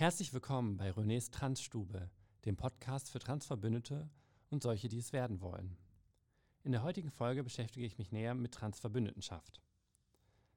Herzlich willkommen bei Renés Transstube, dem Podcast für Transverbündete und solche, die es werden wollen. In der heutigen Folge beschäftige ich mich näher mit Transverbündetenschaft.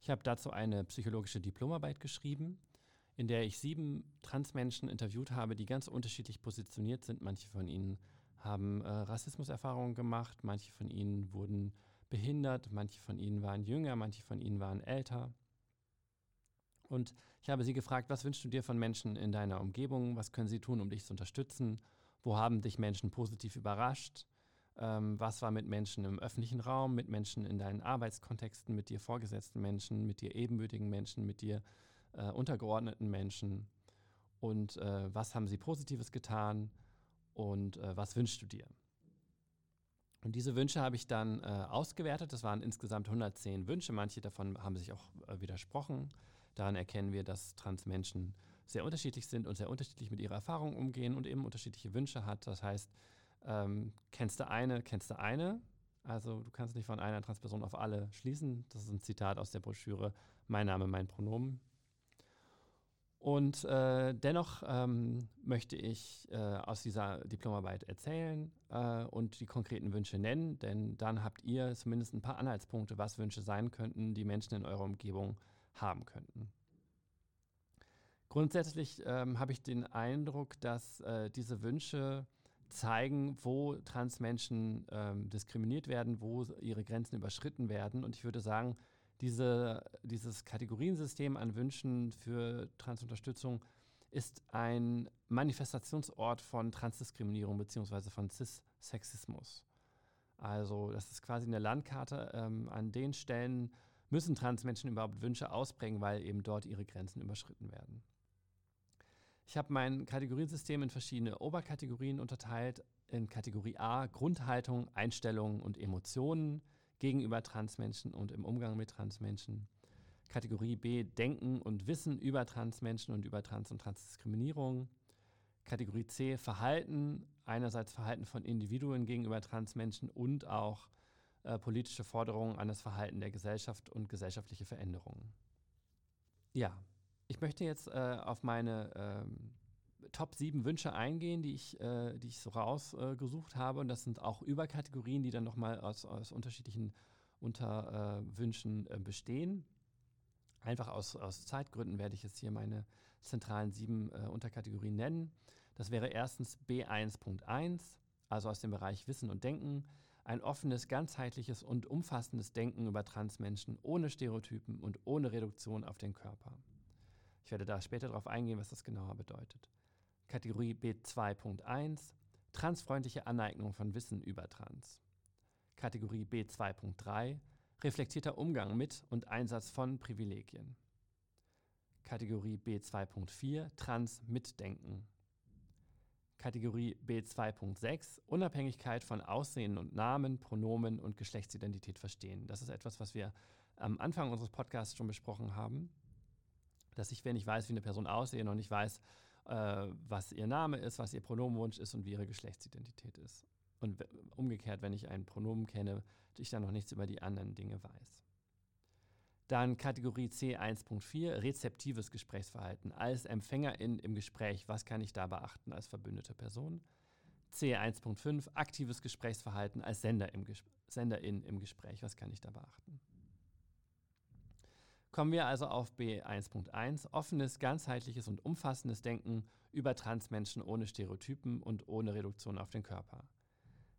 Ich habe dazu eine psychologische Diplomarbeit geschrieben, in der ich sieben Transmenschen interviewt habe, die ganz unterschiedlich positioniert sind. Manche von ihnen haben äh, Rassismuserfahrungen gemacht, manche von ihnen wurden behindert, manche von ihnen waren jünger, manche von ihnen waren älter. Und ich habe sie gefragt, was wünschst du dir von Menschen in deiner Umgebung? Was können sie tun, um dich zu unterstützen? Wo haben dich Menschen positiv überrascht? Ähm, was war mit Menschen im öffentlichen Raum, mit Menschen in deinen Arbeitskontexten, mit dir vorgesetzten Menschen, mit dir ebenbürtigen Menschen, mit dir äh, untergeordneten Menschen? Und äh, was haben sie Positives getan? Und äh, was wünschst du dir? Und diese Wünsche habe ich dann äh, ausgewertet. Das waren insgesamt 110 Wünsche. Manche davon haben sich auch äh, widersprochen. Daran erkennen wir, dass Transmenschen sehr unterschiedlich sind und sehr unterschiedlich mit ihrer Erfahrung umgehen und eben unterschiedliche Wünsche hat. Das heißt, ähm, kennst du eine, kennst du eine. Also du kannst nicht von einer Transperson auf alle schließen. Das ist ein Zitat aus der Broschüre Mein Name, mein Pronomen. Und äh, dennoch ähm, möchte ich äh, aus dieser Diplomarbeit erzählen äh, und die konkreten Wünsche nennen, denn dann habt ihr zumindest ein paar Anhaltspunkte, was Wünsche sein könnten, die Menschen in eurer Umgebung haben könnten. Grundsätzlich ähm, habe ich den Eindruck, dass äh, diese Wünsche zeigen, wo Transmenschen ähm, diskriminiert werden, wo ihre Grenzen überschritten werden. Und ich würde sagen, diese, dieses Kategoriensystem an Wünschen für Transunterstützung ist ein Manifestationsort von Transdiskriminierung bzw. von Cis-Sexismus. Also das ist quasi eine Landkarte. Ähm, an den Stellen müssen Transmenschen überhaupt Wünsche ausbringen, weil eben dort ihre Grenzen überschritten werden. Ich habe mein Kategoriensystem in verschiedene Oberkategorien unterteilt. In Kategorie A Grundhaltung, Einstellungen und Emotionen gegenüber Transmenschen und im Umgang mit Transmenschen. Kategorie B Denken und Wissen über Transmenschen und über Trans- und Transdiskriminierung. Kategorie C Verhalten, einerseits Verhalten von Individuen gegenüber Transmenschen und auch äh, politische Forderungen an das Verhalten der Gesellschaft und gesellschaftliche Veränderungen. Ja, ich möchte jetzt äh, auf meine ähm, Top 7 Wünsche eingehen, die ich, äh, die ich so rausgesucht äh, habe. Und das sind auch Überkategorien, die dann nochmal aus, aus unterschiedlichen Unterwünschen äh, bestehen. Einfach aus, aus Zeitgründen werde ich jetzt hier meine zentralen sieben äh, Unterkategorien nennen. Das wäre erstens B1.1, also aus dem Bereich Wissen und Denken. Ein offenes, ganzheitliches und umfassendes Denken über Transmenschen ohne Stereotypen und ohne Reduktion auf den Körper. Ich werde da später darauf eingehen, was das genauer bedeutet. Kategorie B2.1 Transfreundliche Aneignung von Wissen über Trans. Kategorie B2.3 Reflektierter Umgang mit und Einsatz von Privilegien. Kategorie B2.4 Trans Mitdenken. Kategorie B2.6 Unabhängigkeit von Aussehen und Namen, Pronomen und Geschlechtsidentität verstehen. Das ist etwas, was wir am Anfang unseres Podcasts schon besprochen haben. Dass ich, wenn ich weiß, wie eine Person aussehen und ich weiß, äh, was ihr Name ist, was ihr Pronomenwunsch ist und wie ihre Geschlechtsidentität ist. Und umgekehrt, wenn ich ein Pronomen kenne, ich dann noch nichts über die anderen Dinge weiß. Dann Kategorie C1.4, rezeptives Gesprächsverhalten. Als Empfängerin im Gespräch, was kann ich da beachten als verbündete Person? C1.5, aktives Gesprächsverhalten als Sender im Ges Senderin im Gespräch, was kann ich da beachten? Kommen wir also auf B1.1, offenes, ganzheitliches und umfassendes Denken über Transmenschen ohne Stereotypen und ohne Reduktion auf den Körper.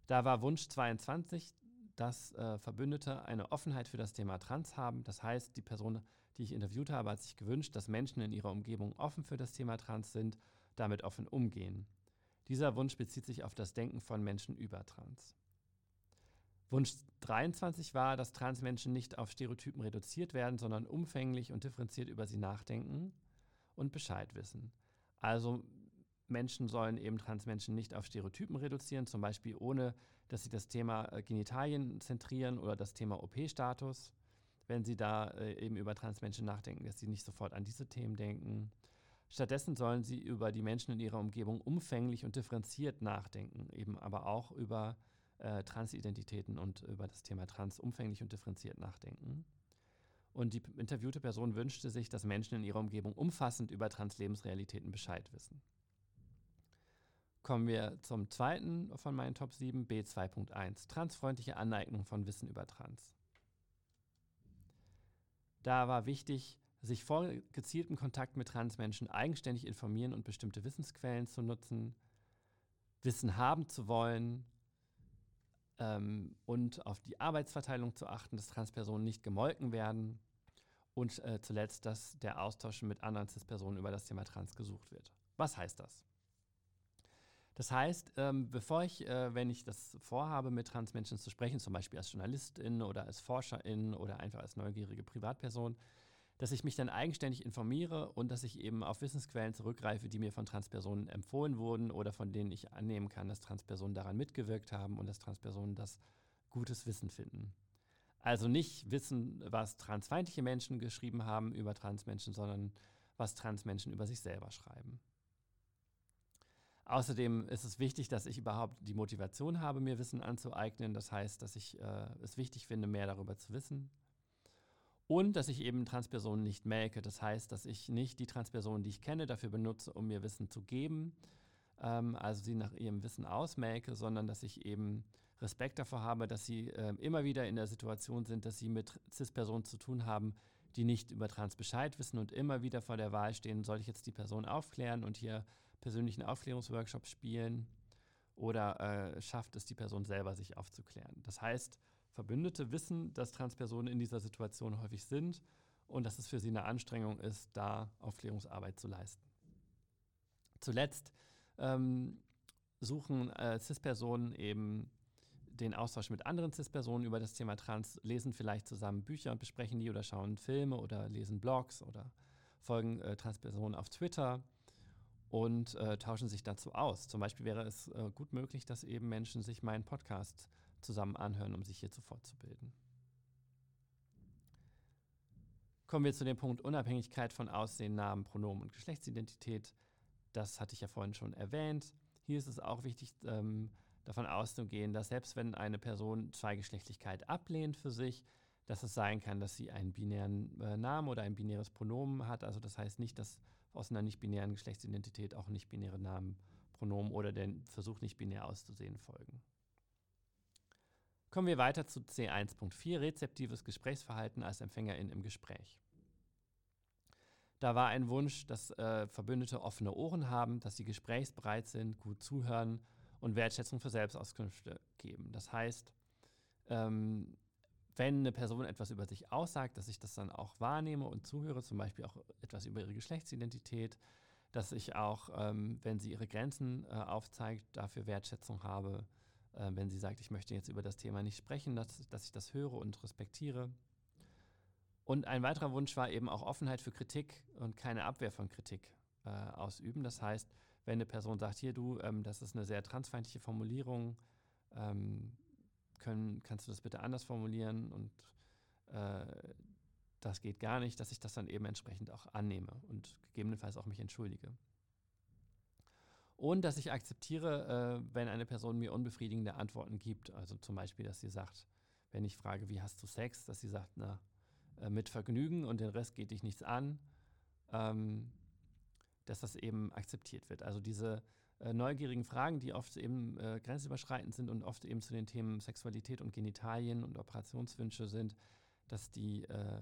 Da war Wunsch 22, dass äh, Verbündete eine Offenheit für das Thema Trans haben. Das heißt, die Person, die ich interviewt habe, hat sich gewünscht, dass Menschen in ihrer Umgebung offen für das Thema Trans sind, damit offen umgehen. Dieser Wunsch bezieht sich auf das Denken von Menschen über Trans. Wunsch 23 war, dass Transmenschen nicht auf Stereotypen reduziert werden, sondern umfänglich und differenziert über sie nachdenken und Bescheid wissen. Also Menschen sollen eben Transmenschen nicht auf Stereotypen reduzieren, zum Beispiel ohne, dass sie das Thema äh, Genitalien zentrieren oder das Thema OP-Status. Wenn sie da äh, eben über Transmenschen nachdenken, dass sie nicht sofort an diese Themen denken. Stattdessen sollen sie über die Menschen in ihrer Umgebung umfänglich und differenziert nachdenken, eben aber auch über äh, Transidentitäten und über das Thema Trans umfänglich und differenziert nachdenken. Und die interviewte Person wünschte sich, dass Menschen in ihrer Umgebung umfassend über Translebensrealitäten Bescheid wissen. Kommen wir zum zweiten von meinen Top 7, B2.1, transfreundliche Aneignung von Wissen über Trans. Da war wichtig, sich vor gezieltem Kontakt mit Transmenschen eigenständig informieren und bestimmte Wissensquellen zu nutzen, Wissen haben zu wollen ähm, und auf die Arbeitsverteilung zu achten, dass Transpersonen nicht gemolken werden und äh, zuletzt, dass der Austausch mit anderen Cis-Personen über das Thema Trans gesucht wird. Was heißt das? Das heißt, ähm, bevor ich, äh, wenn ich das vorhabe, mit Transmenschen zu sprechen, zum Beispiel als Journalistin oder als Forscherin oder einfach als neugierige Privatperson, dass ich mich dann eigenständig informiere und dass ich eben auf Wissensquellen zurückgreife, die mir von Transpersonen empfohlen wurden oder von denen ich annehmen kann, dass Transpersonen daran mitgewirkt haben und dass Transpersonen das gutes Wissen finden. Also nicht wissen, was transfeindliche Menschen geschrieben haben über Transmenschen, sondern was Transmenschen über sich selber schreiben. Außerdem ist es wichtig, dass ich überhaupt die Motivation habe, mir Wissen anzueignen. Das heißt, dass ich äh, es wichtig finde, mehr darüber zu wissen. Und dass ich eben Transpersonen nicht melke. Das heißt, dass ich nicht die Transpersonen, die ich kenne, dafür benutze, um mir Wissen zu geben, ähm, also sie nach ihrem Wissen ausmelke, sondern dass ich eben Respekt davor habe, dass sie äh, immer wieder in der Situation sind, dass sie mit CIS-Personen zu tun haben, die nicht über Trans Bescheid wissen und immer wieder vor der Wahl stehen, soll ich jetzt die Person aufklären und hier persönlichen Aufklärungsworkshops spielen oder äh, schafft es die Person selber, sich aufzuklären. Das heißt, Verbündete wissen, dass Transpersonen in dieser Situation häufig sind und dass es für sie eine Anstrengung ist, da Aufklärungsarbeit zu leisten. Zuletzt ähm, suchen äh, CIS-Personen eben den Austausch mit anderen CIS-Personen über das Thema Trans, lesen vielleicht zusammen Bücher und besprechen die oder schauen Filme oder lesen Blogs oder folgen äh, Transpersonen auf Twitter und äh, tauschen sich dazu aus. Zum Beispiel wäre es äh, gut möglich, dass eben Menschen sich meinen Podcast zusammen anhören, um sich hierzu fortzubilden. Kommen wir zu dem Punkt Unabhängigkeit von Aussehen, Namen, Pronomen und Geschlechtsidentität. Das hatte ich ja vorhin schon erwähnt. Hier ist es auch wichtig, ähm, davon auszugehen, dass selbst wenn eine Person Zweigeschlechtlichkeit ablehnt für sich, dass es sein kann, dass sie einen binären äh, Namen oder ein binäres Pronomen hat. Also das heißt nicht, dass aus einer nicht-binären Geschlechtsidentität auch nicht-binäre Namen, Pronomen oder den Versuch, nicht binär auszusehen, folgen. Kommen wir weiter zu C1.4, rezeptives Gesprächsverhalten als Empfängerin im Gespräch. Da war ein Wunsch, dass äh, Verbündete offene Ohren haben, dass sie gesprächsbereit sind, gut zuhören und Wertschätzung für Selbstauskünfte geben. Das heißt, ähm, wenn eine Person etwas über sich aussagt, dass ich das dann auch wahrnehme und zuhöre, zum Beispiel auch etwas über ihre Geschlechtsidentität, dass ich auch, ähm, wenn sie ihre Grenzen äh, aufzeigt, dafür Wertschätzung habe, äh, wenn sie sagt, ich möchte jetzt über das Thema nicht sprechen, dass, dass ich das höre und respektiere. Und ein weiterer Wunsch war eben auch Offenheit für Kritik und keine Abwehr von Kritik äh, ausüben. Das heißt, wenn eine Person sagt, hier du, ähm, das ist eine sehr transfeindliche Formulierung, ähm, können, kannst du das bitte anders formulieren und äh, das geht gar nicht, dass ich das dann eben entsprechend auch annehme und gegebenenfalls auch mich entschuldige. Und dass ich akzeptiere, äh, wenn eine Person mir unbefriedigende Antworten gibt. Also zum Beispiel, dass sie sagt, wenn ich frage, wie hast du Sex, dass sie sagt, na, äh, mit Vergnügen und den Rest geht dich nichts an, ähm, dass das eben akzeptiert wird. Also diese äh, neugierigen Fragen, die oft eben äh, grenzüberschreitend sind und oft eben zu den Themen Sexualität und Genitalien und Operationswünsche sind, dass die äh,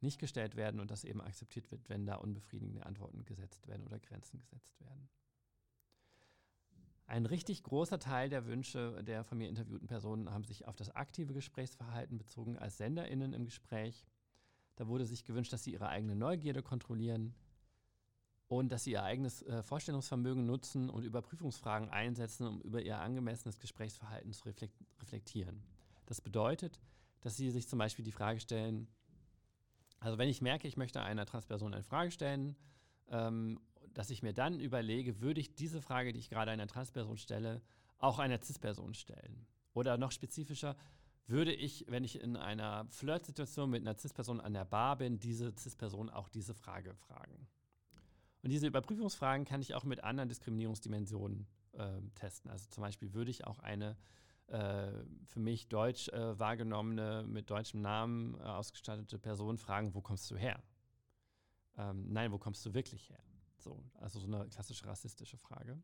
nicht gestellt werden und dass eben akzeptiert wird, wenn da unbefriedigende Antworten gesetzt werden oder Grenzen gesetzt werden. Ein richtig großer Teil der Wünsche der von mir interviewten Personen haben sich auf das aktive Gesprächsverhalten bezogen als SenderInnen im Gespräch. Da wurde sich gewünscht, dass sie ihre eigene Neugierde kontrollieren, und dass sie ihr eigenes äh, Vorstellungsvermögen nutzen und Überprüfungsfragen einsetzen, um über ihr angemessenes Gesprächsverhalten zu reflektieren. Das bedeutet, dass sie sich zum Beispiel die Frage stellen, also wenn ich merke, ich möchte einer Transperson eine Frage stellen, ähm, dass ich mir dann überlege, würde ich diese Frage, die ich gerade einer Transperson stelle, auch einer Cis-Person stellen? Oder noch spezifischer, würde ich, wenn ich in einer Flirtsituation mit einer Cis-Person an der Bar bin, diese Cis-Person auch diese Frage fragen? Und diese Überprüfungsfragen kann ich auch mit anderen Diskriminierungsdimensionen äh, testen. Also zum Beispiel würde ich auch eine äh, für mich deutsch äh, wahrgenommene, mit deutschem Namen äh, ausgestattete Person fragen, wo kommst du her? Ähm, nein, wo kommst du wirklich her? So, also so eine klassische rassistische Frage.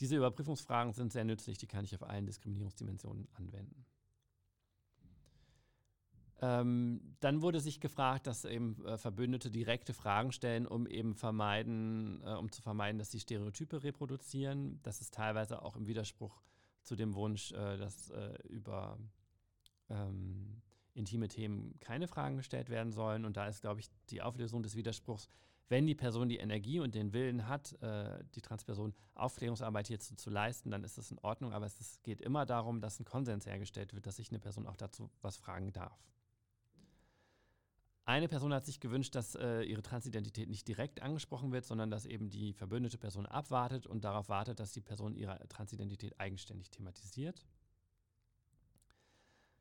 Diese Überprüfungsfragen sind sehr nützlich, die kann ich auf allen Diskriminierungsdimensionen anwenden. Ähm, dann wurde sich gefragt, dass eben äh, Verbündete direkte Fragen stellen, um eben vermeiden, äh, um zu vermeiden, dass sie Stereotype reproduzieren. Das ist teilweise auch im Widerspruch zu dem Wunsch, äh, dass äh, über ähm, intime Themen keine Fragen gestellt werden sollen. Und da ist, glaube ich, die Auflösung des Widerspruchs, wenn die Person die Energie und den Willen hat, äh, die Transperson Aufklärungsarbeit hierzu zu leisten, dann ist das in Ordnung. Aber es geht immer darum, dass ein Konsens hergestellt wird, dass sich eine Person auch dazu was fragen darf. Eine Person hat sich gewünscht, dass äh, ihre Transidentität nicht direkt angesprochen wird, sondern dass eben die verbündete Person abwartet und darauf wartet, dass die Person ihre Transidentität eigenständig thematisiert.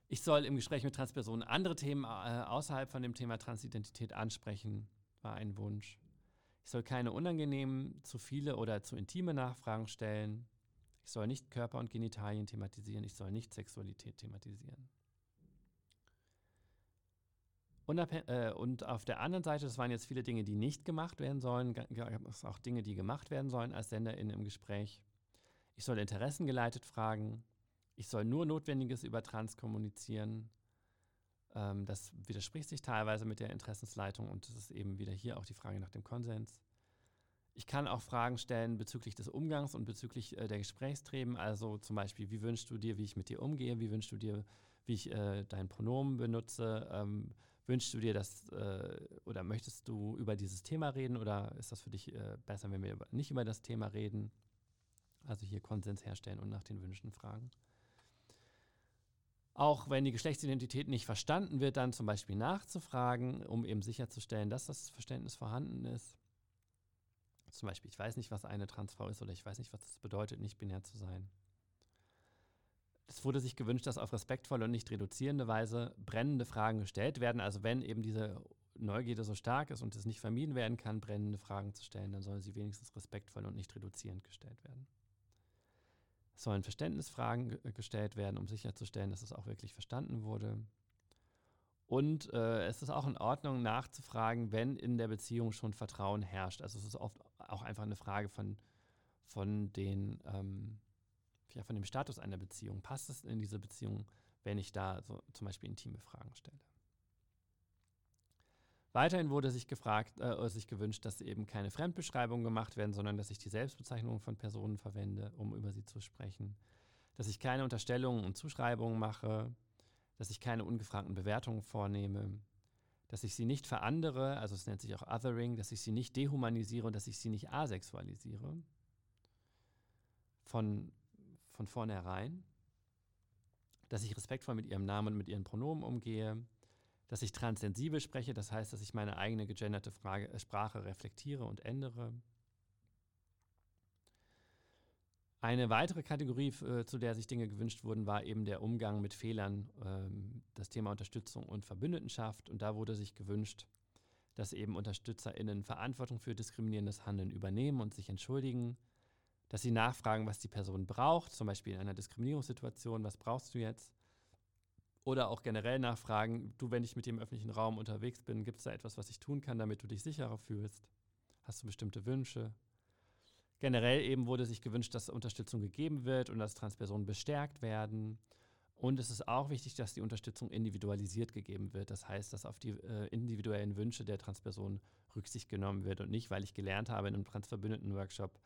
Ich soll im Gespräch mit Transpersonen andere Themen äh, außerhalb von dem Thema Transidentität ansprechen, war ein Wunsch. Ich soll keine unangenehmen, zu viele oder zu intime Nachfragen stellen. Ich soll nicht Körper und Genitalien thematisieren. Ich soll nicht Sexualität thematisieren. Äh, und auf der anderen Seite, das waren jetzt viele Dinge, die nicht gemacht werden sollen, gab es auch Dinge, die gemacht werden sollen als SenderInnen im Gespräch. Ich soll interessengeleitet fragen. Ich soll nur Notwendiges über Trans kommunizieren. Ähm, das widerspricht sich teilweise mit der Interessensleitung und das ist eben wieder hier auch die Frage nach dem Konsens. Ich kann auch Fragen stellen bezüglich des Umgangs und bezüglich äh, der Gesprächstreben. Also zum Beispiel, wie wünschst du dir, wie ich mit dir umgehe? Wie wünschst du dir, wie ich äh, dein Pronomen benutze? Ähm, Wünschst du dir das äh, oder möchtest du über dieses Thema reden oder ist das für dich äh, besser, wenn wir nicht über das Thema reden? Also hier Konsens herstellen und nach den Wünschen fragen. Auch wenn die Geschlechtsidentität nicht verstanden wird, dann zum Beispiel nachzufragen, um eben sicherzustellen, dass das Verständnis vorhanden ist. Zum Beispiel, ich weiß nicht, was eine Transfrau ist oder ich weiß nicht, was es bedeutet, nicht binär zu sein. Es wurde sich gewünscht, dass auf respektvolle und nicht reduzierende Weise brennende Fragen gestellt werden. Also wenn eben diese Neugierde so stark ist und es nicht vermieden werden kann, brennende Fragen zu stellen, dann sollen sie wenigstens respektvoll und nicht reduzierend gestellt werden. Es sollen Verständnisfragen gestellt werden, um sicherzustellen, dass es auch wirklich verstanden wurde. Und äh, es ist auch in Ordnung, nachzufragen, wenn in der Beziehung schon Vertrauen herrscht. Also es ist oft auch einfach eine Frage von, von den ähm, ja, von dem Status einer Beziehung. Passt es in diese Beziehung, wenn ich da so zum Beispiel intime Fragen stelle? Weiterhin wurde sich gefragt, äh, sich gewünscht, dass eben keine Fremdbeschreibungen gemacht werden, sondern dass ich die Selbstbezeichnungen von Personen verwende, um über sie zu sprechen. Dass ich keine Unterstellungen und Zuschreibungen mache, dass ich keine ungefragten Bewertungen vornehme, dass ich sie nicht verandere, also es nennt sich auch Othering, dass ich sie nicht dehumanisiere und dass ich sie nicht asexualisiere. Von von vornherein, dass ich respektvoll mit ihrem Namen und mit ihren Pronomen umgehe, dass ich transsensibel spreche, das heißt, dass ich meine eigene gegenderte Frage, äh, Sprache reflektiere und ändere. Eine weitere Kategorie, äh, zu der sich Dinge gewünscht wurden, war eben der Umgang mit Fehlern, ähm, das Thema Unterstützung und Verbündetenschaft. Und da wurde sich gewünscht, dass eben UnterstützerInnen Verantwortung für diskriminierendes Handeln übernehmen und sich entschuldigen, dass sie nachfragen, was die Person braucht, zum Beispiel in einer Diskriminierungssituation, was brauchst du jetzt? Oder auch generell nachfragen, du, wenn ich mit im öffentlichen Raum unterwegs bin, gibt es da etwas, was ich tun kann, damit du dich sicherer fühlst? Hast du bestimmte Wünsche? Generell eben wurde sich gewünscht, dass Unterstützung gegeben wird und dass Transpersonen bestärkt werden. Und es ist auch wichtig, dass die Unterstützung individualisiert gegeben wird. Das heißt, dass auf die äh, individuellen Wünsche der Transperson Rücksicht genommen wird und nicht, weil ich gelernt habe in einem Transverbündeten-Workshop,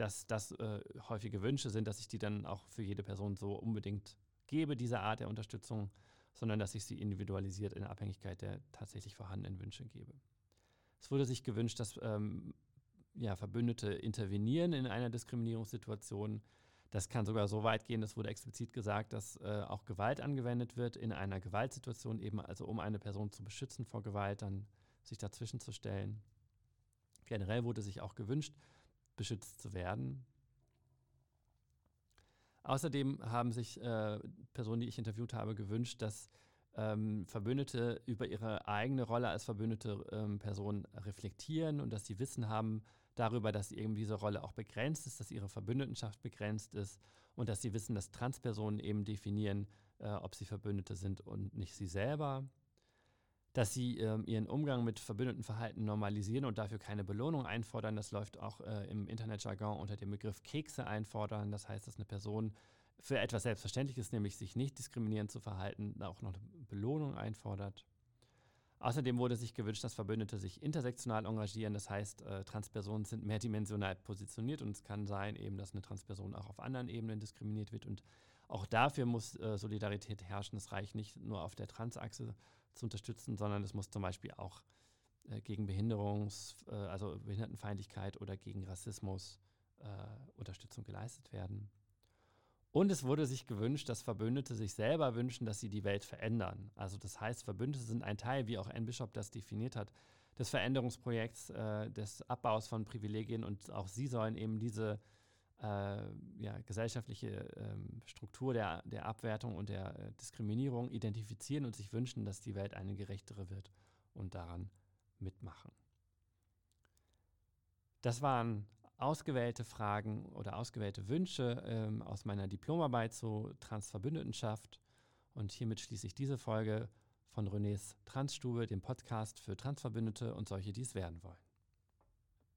dass das äh, häufige Wünsche sind, dass ich die dann auch für jede Person so unbedingt gebe, diese Art der Unterstützung, sondern dass ich sie individualisiert in Abhängigkeit der tatsächlich vorhandenen Wünsche gebe. Es wurde sich gewünscht, dass ähm, ja, Verbündete intervenieren in einer Diskriminierungssituation. Das kann sogar so weit gehen, das wurde explizit gesagt, dass äh, auch Gewalt angewendet wird in einer Gewaltsituation, eben also um eine Person zu beschützen vor Gewalt, dann sich dazwischen zu stellen. Generell wurde sich auch gewünscht, beschützt zu werden. Außerdem haben sich äh, Personen, die ich interviewt habe, gewünscht, dass ähm, Verbündete über ihre eigene Rolle als verbündete ähm, Person reflektieren und dass sie Wissen haben darüber, dass eben diese Rolle auch begrenzt ist, dass ihre Verbündetenschaft begrenzt ist und dass sie wissen, dass Transpersonen eben definieren, äh, ob sie Verbündete sind und nicht sie selber. Dass sie ähm, ihren Umgang mit Verbündetenverhalten normalisieren und dafür keine Belohnung einfordern. Das läuft auch äh, im Internetjargon unter dem Begriff Kekse einfordern. Das heißt, dass eine Person für etwas Selbstverständliches, nämlich sich nicht diskriminierend zu verhalten, auch noch eine Belohnung einfordert. Außerdem wurde sich gewünscht, dass Verbündete sich intersektional engagieren. Das heißt, äh, Transpersonen sind mehrdimensional positioniert und es kann sein, eben, dass eine Transperson auch auf anderen Ebenen diskriminiert wird. Und auch dafür muss äh, Solidarität herrschen. Es reicht nicht nur auf der Transachse zu unterstützen, sondern es muss zum Beispiel auch äh, gegen Behinderungs-, äh, also Behindertenfeindlichkeit oder gegen Rassismus äh, Unterstützung geleistet werden. Und es wurde sich gewünscht, dass Verbündete sich selber wünschen, dass sie die Welt verändern. Also das heißt, Verbündete sind ein Teil, wie auch Anne Bishop das definiert hat, des Veränderungsprojekts, äh, des Abbaus von Privilegien und auch sie sollen eben diese ja, gesellschaftliche ähm, Struktur der, der Abwertung und der äh, Diskriminierung identifizieren und sich wünschen, dass die Welt eine gerechtere wird und daran mitmachen. Das waren ausgewählte Fragen oder ausgewählte Wünsche ähm, aus meiner Diplomarbeit zu Transverbündetenschaft. Und hiermit schließe ich diese Folge von Renés Transstube, dem Podcast für Transverbündete und solche, die es werden wollen.